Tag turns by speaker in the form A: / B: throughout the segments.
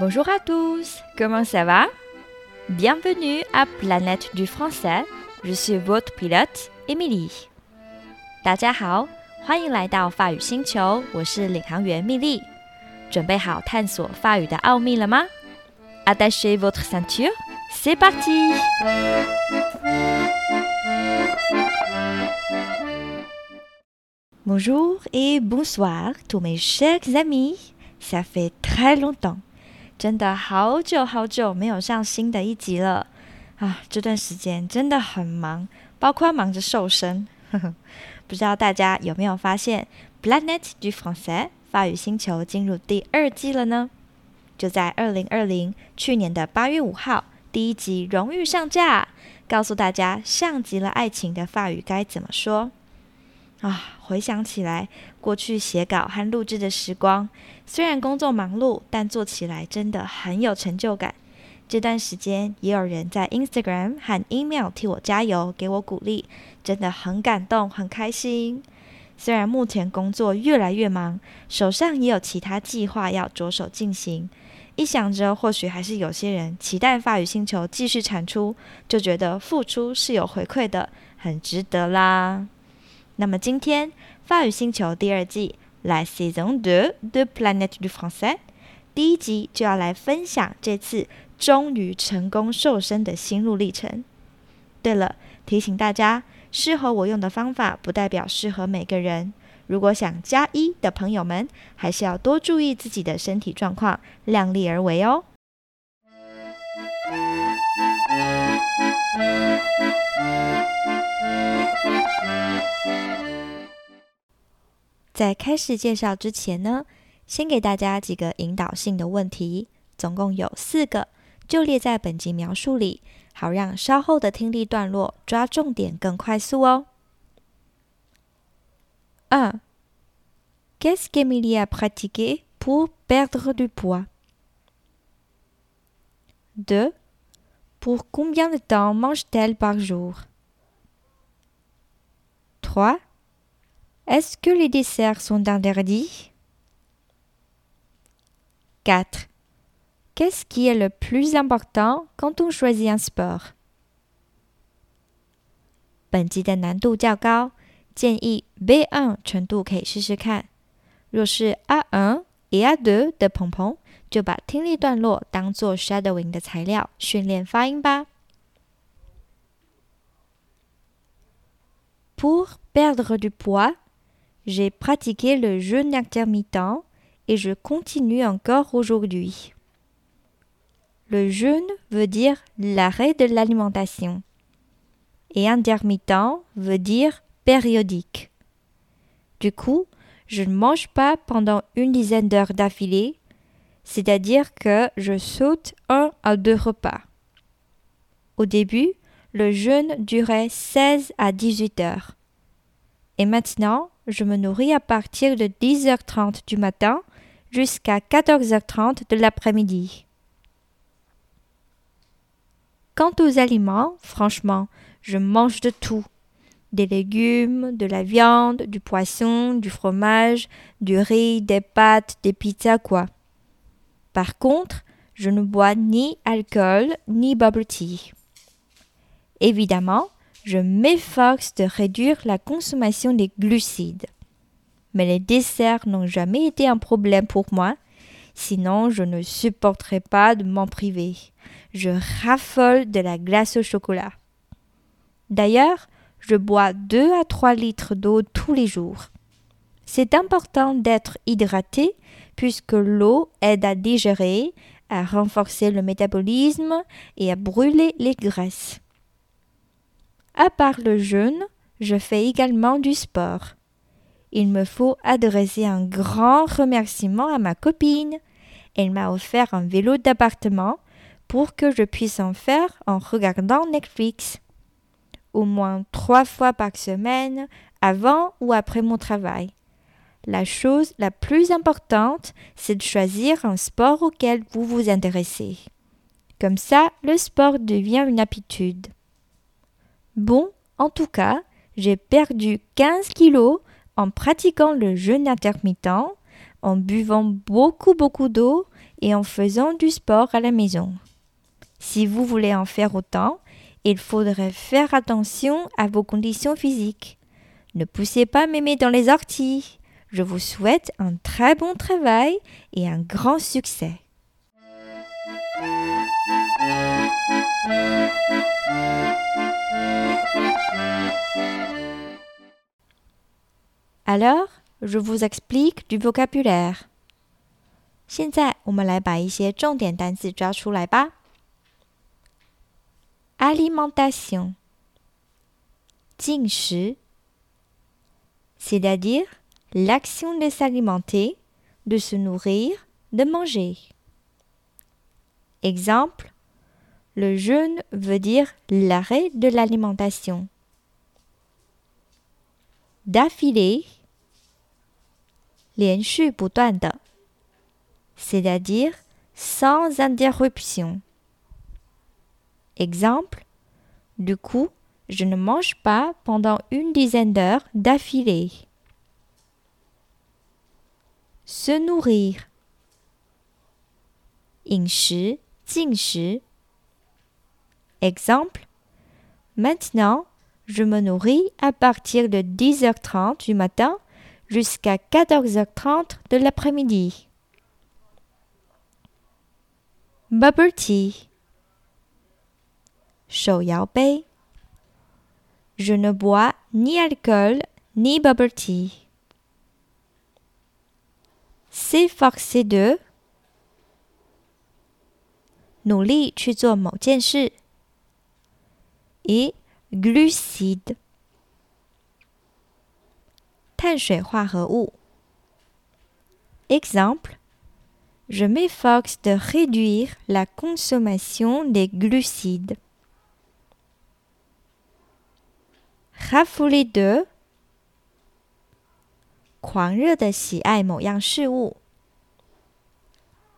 A: Bonjour à tous, comment ça va Bienvenue à Planète du français, je suis votre pilote Emily。大家好，欢迎来到法语星球，我是领航员蜜莉。准备好探索法语的奥秘了吗？Attachez votre ceinture, c'est parti! Bonjour et bonsoir tous mes chers amis. Ça fait très longtemps. 真的好久好久没有上新的一集了啊！这段时间真的很忙，包括忙着瘦身。不知道大家有没有发现，Planet du Français 法语星球进入第二季了呢？就在二零二零去年的八月五号，第一集荣誉上架，告诉大家像极了爱情的法语该怎么说。啊，回想起来，过去写稿和录制的时光，虽然工作忙碌，但做起来真的很有成就感。这段时间也有人在 Instagram 和 email 替我加油，给我鼓励，真的很感动，很开心。虽然目前工作越来越忙，手上也有其他计划要着手进行，一想着或许还是有些人期待法语星球继续产出，就觉得付出是有回馈的，很值得啦。那么今天法语星球第二季来 Saison de de Planète du Français 第一集就要来分享这次终于成功瘦身的心路历程。对了，提醒大家，适合我用的方法不代表适合每个人。如果想加一的朋友们，还是要多注意自己的身体状况，量力而为哦。在开始介绍之前呢，先给大家几个引导性的问题，总共有四个，就列在本集描述里，好让稍后的听力段落抓重点更快速哦。1. Qu'est-ce qu'Emilie a pratiqué pour perdre du poids? 2. Pour combien de temps mange-t-elle par jour? 3. Est-ce que les desserts sont interdits 4. Qu'est-ce qui est le plus important quand on choisit un sport 本集的难度较高，建议 B1 程度可以试试看。若是 A1 et A2 的鹏鹏，就把听力段落当做 shadowing 的材料，训练发音吧。Pour perdre du poids, j'ai pratiqué le jeûne intermittent et je continue encore aujourd'hui. Le jeûne veut dire l'arrêt de l'alimentation et intermittent veut dire périodique. Du coup, je ne mange pas pendant une dizaine d'heures d'affilée, c'est-à-dire que je saute un à deux repas. Au début, le jeûne durait 16 à 18 heures. Et maintenant, je me nourris à partir de 10h30 du matin jusqu'à 14h30 de l'après-midi. Quant aux aliments, franchement, je mange de tout. Des légumes, de la viande, du poisson, du fromage, du riz, des pâtes, des pizzas, quoi. Par contre, je ne bois ni alcool ni bubble tea. Évidemment, je m'efforce de réduire la consommation des glucides. Mais les desserts n'ont jamais été un problème pour moi, sinon je ne supporterais pas de m'en priver. Je raffole de la glace au chocolat. D'ailleurs, je bois 2 à 3 litres d'eau tous les jours. C'est important d'être hydraté puisque l'eau aide à digérer, à renforcer le métabolisme et à brûler les graisses. À part le jeûne, je fais également du sport. Il me faut adresser un grand remerciement à ma copine. Elle m'a offert un vélo d'appartement pour que je puisse en faire en regardant Netflix. Au moins trois fois par semaine, avant ou après mon travail. La chose la plus importante, c'est de choisir un sport auquel vous vous intéressez. Comme ça, le sport devient une habitude. Bon, en tout cas, j'ai perdu 15 kilos en pratiquant le jeûne intermittent, en buvant beaucoup beaucoup d'eau et en faisant du sport à la maison. Si vous voulez en faire autant, il faudrait faire attention à vos conditions physiques. Ne poussez pas mémé dans les orties. Je vous souhaite un très bon travail et un grand succès. Alors, je vous explique du vocabulaire. 现在我们来把一些重点单词抓出来吧。Alimentation，进食，c'est-à-dire l'action de s'alimenter, de se nourrir, de manger. Exemple, le jeûne veut dire l'arrêt de l'alimentation. D'affilée, 连续不断的 c'est-à-dire sans interruption. Exemple, du coup, je ne mange pas pendant une dizaine d'heures d'affilée. Se nourrir. 饮食,进食. Exemple, maintenant, je me nourris à partir de 10h30 du matin jusqu'à 14h30 de l'après-midi. Bubble tea. Je ne bois ni alcool ni bubble tea. S'efforcer de. Et glucides. Exemple je m'efforce de réduire la consommation des glucides. Raffoler de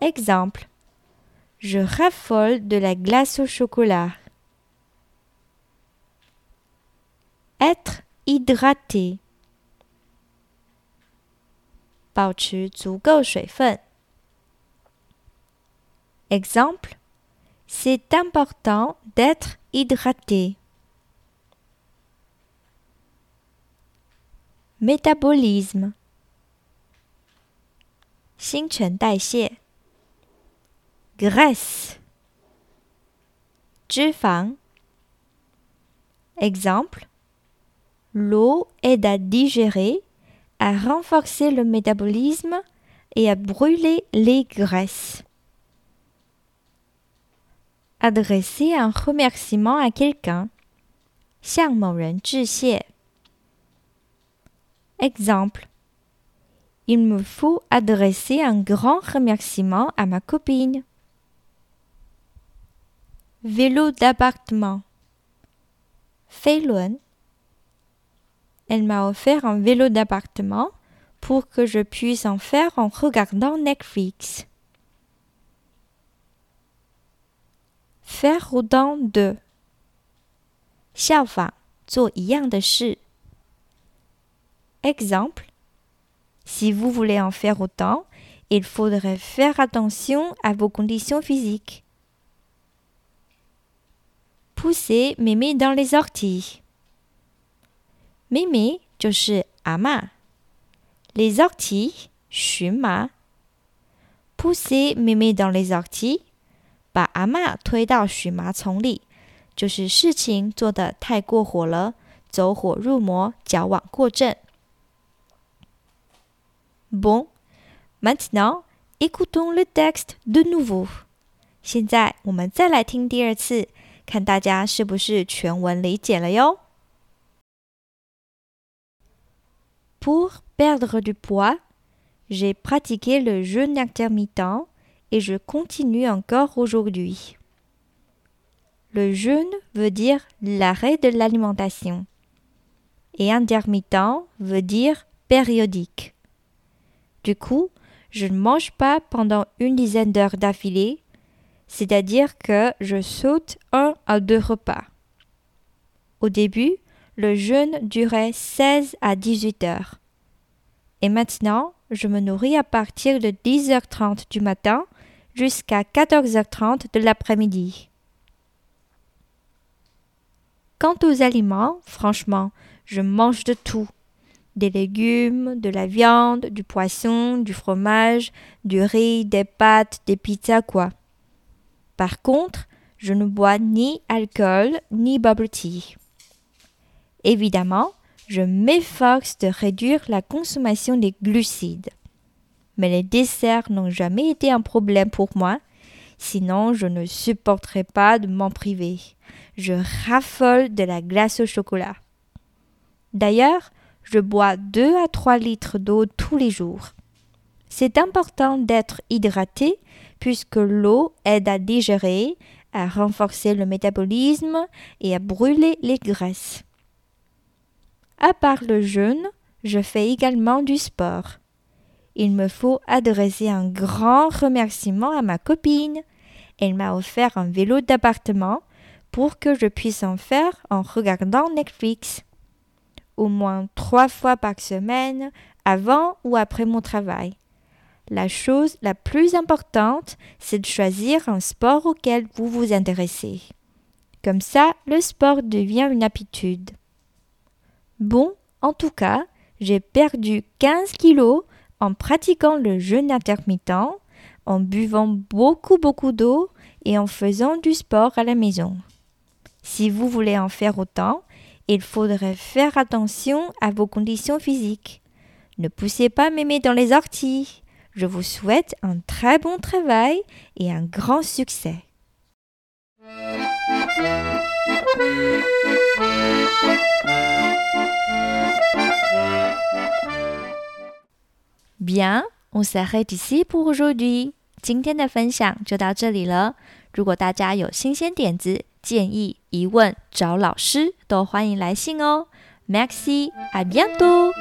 A: Exemple Je raffole de la glace au chocolat. hydraté. 保持足够水分。Exemple, c'est important d'être hydraté. Métabolisme. Graisse. Exemple, l'eau aide à digérer, à renforcer le métabolisme et à brûler les graisses adresser un remerciement à quelqu'un. Exemple. Il me faut adresser un grand remerciement à ma copine. Vélo d'appartement. Feilun Elle m'a offert un vélo d'appartement pour que je puisse en faire en regardant Netflix. faire autant de 效仿做一样的事. Exemple Si vous voulez en faire autant, il faudrait faire attention à vos conditions physiques. Pousser mémé dans les orties. Mémé 就是阿嬷. Les orties 荨麻. Pousser mémé dans les orties 把阿妈推到荨麻丛里，就是事情做得太过火了，走火入魔，矫枉过正。Bon, maintenant, écoutons le texte de nouveau. 现在我们再来听第二次，看大家是不是全文理解了哟。Pour perdre du poids, j'ai pratiqué le jeûne intermittent et je continue encore aujourd'hui. Le jeûne veut dire l'arrêt de l'alimentation et intermittent veut dire périodique. Du coup, je ne mange pas pendant une dizaine d'heures d'affilée, c'est-à-dire que je saute un à deux repas. Au début, le jeûne durait 16 à 18 heures. Et maintenant, je me nourris à partir de 10h30 du matin jusqu'à 14h30 de l'après-midi. Quant aux aliments, franchement, je mange de tout. Des légumes, de la viande, du poisson, du fromage, du riz, des pâtes, des pizzas, quoi. Par contre, je ne bois ni alcool ni bubble tea. Évidemment, je m'efforce de réduire la consommation des glucides. Mais les desserts n'ont jamais été un problème pour moi, sinon je ne supporterais pas de m'en priver. Je raffole de la glace au chocolat. D'ailleurs, je bois 2 à 3 litres d'eau tous les jours. C'est important d'être hydraté puisque l'eau aide à digérer, à renforcer le métabolisme et à brûler les graisses. À part le jeûne, je fais également du sport. Il me faut adresser un grand remerciement à ma copine. Elle m'a offert un vélo d'appartement pour que je puisse en faire en regardant Netflix. Au moins trois fois par semaine, avant ou après mon travail. La chose la plus importante, c'est de choisir un sport auquel vous vous intéressez. Comme ça, le sport devient une habitude. Bon, en tout cas, j'ai perdu 15 kilos en pratiquant le jeûne intermittent, en buvant beaucoup beaucoup d'eau et en faisant du sport à la maison. Si vous voulez en faire autant, il faudrait faire attention à vos conditions physiques. Ne poussez pas mémé dans les orties. Je vous souhaite un très bon travail et un grand succès. Bien, on s'arrête ici pour aujourd'hui. 今天的分享就到这里了。如果大家有新鲜点子、建议、疑问，找老师都欢迎来信哦。Maxi, à bientôt!